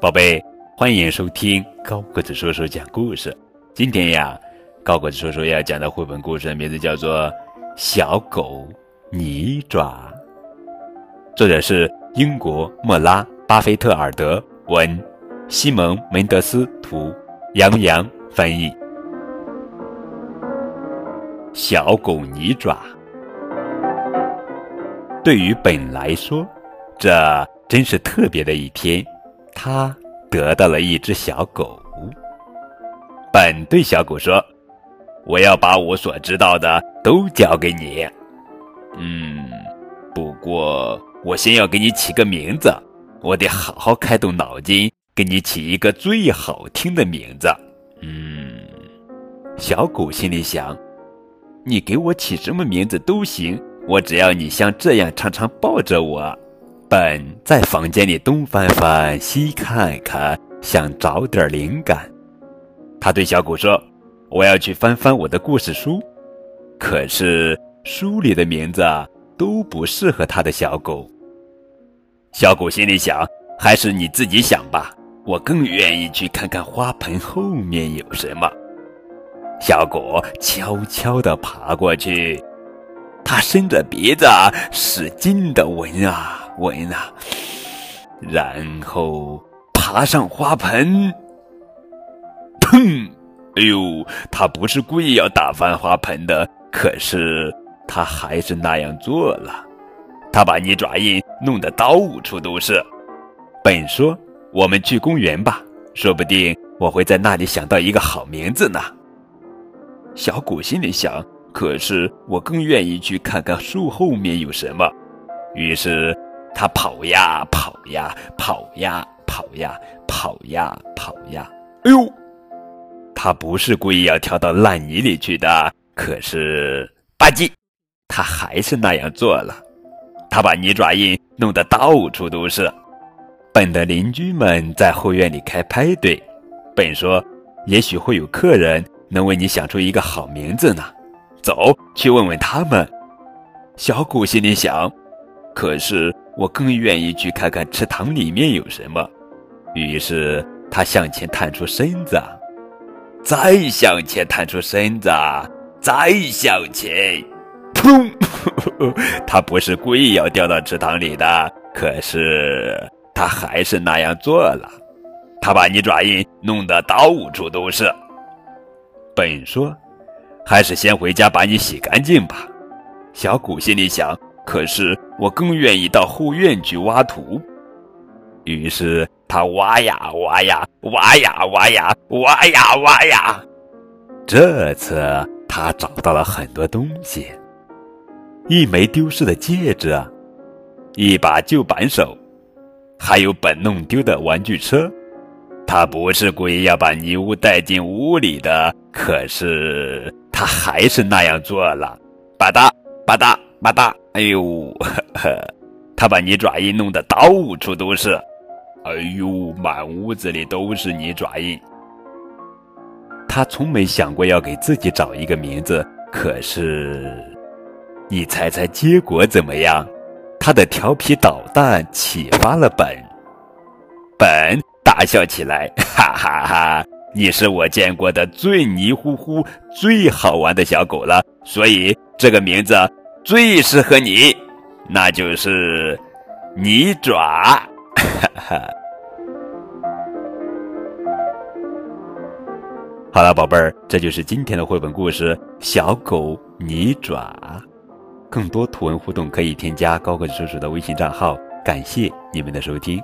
宝贝，欢迎收听高个子叔叔讲故事。今天呀，高个子叔叔要讲的绘本故事名字叫做《小狗泥爪》，作者是英国莫拉·巴菲特尔德文，西蒙·门德斯图，杨洋翻译。小狗泥爪，对于本来说，这真是特别的一天。他得到了一只小狗。本对小狗说：“我要把我所知道的都交给你。嗯，不过我先要给你起个名字，我得好好开动脑筋，给你起一个最好听的名字。”嗯，小狗心里想：“你给我起什么名字都行，我只要你像这样常常抱着我。”本在房间里东翻翻西看看，想找点灵感。他对小狗说：“我要去翻翻我的故事书。”可是书里的名字都不适合他的小狗。小狗心里想：“还是你自己想吧，我更愿意去看看花盆后面有什么。”小狗悄悄地爬过去，他伸着鼻子使劲的闻啊。闻啊，然后爬上花盆，砰！哎呦，他不是故意要打翻花盆的，可是他还是那样做了。他把泥爪印弄得到处都是。本说：“我们去公园吧，说不定我会在那里想到一个好名字呢。”小谷心里想：“可是我更愿意去看看树后面有什么。”于是。他跑呀跑呀跑呀跑呀跑呀跑呀！哎呦，他不是故意要跳到烂泥里去的，可是吧唧，他还是那样做了。他把泥爪印弄得到处都是。本的邻居们在后院里开派对，本说：“也许会有客人能为你想出一个好名字呢。”走去问问他们。小狗心里想。可是我更愿意去看看池塘里面有什么。于是他向前探出身子，再向前探出身子，再向前，砰！他不是故意要掉到池塘里的，可是他还是那样做了。他把泥爪印弄得到处都是。本说：“还是先回家把你洗干净吧。”小谷心里想。可是我更愿意到后院去挖土，于是他挖呀挖呀挖呀挖呀挖呀挖呀。这次他找到了很多东西：一枚丢失的戒指，一把旧扳手，还有本弄丢的玩具车。他不是故意要把泥污带进屋里的，可是他还是那样做了。吧嗒吧嗒吧嗒。哎呦，呵呵，他把泥爪印弄得到处都是，哎呦，满屋子里都是泥爪印。他从没想过要给自己找一个名字，可是，你猜猜结果怎么样？他的调皮捣蛋启发了本，本大笑起来，哈哈哈！你是我见过的最泥乎乎、最好玩的小狗了，所以这个名字。最适合你，那就是泥爪。好了，宝贝儿，这就是今天的绘本故事《小狗泥爪》。更多图文互动可以添加高个子叔叔的微信账号。感谢你们的收听。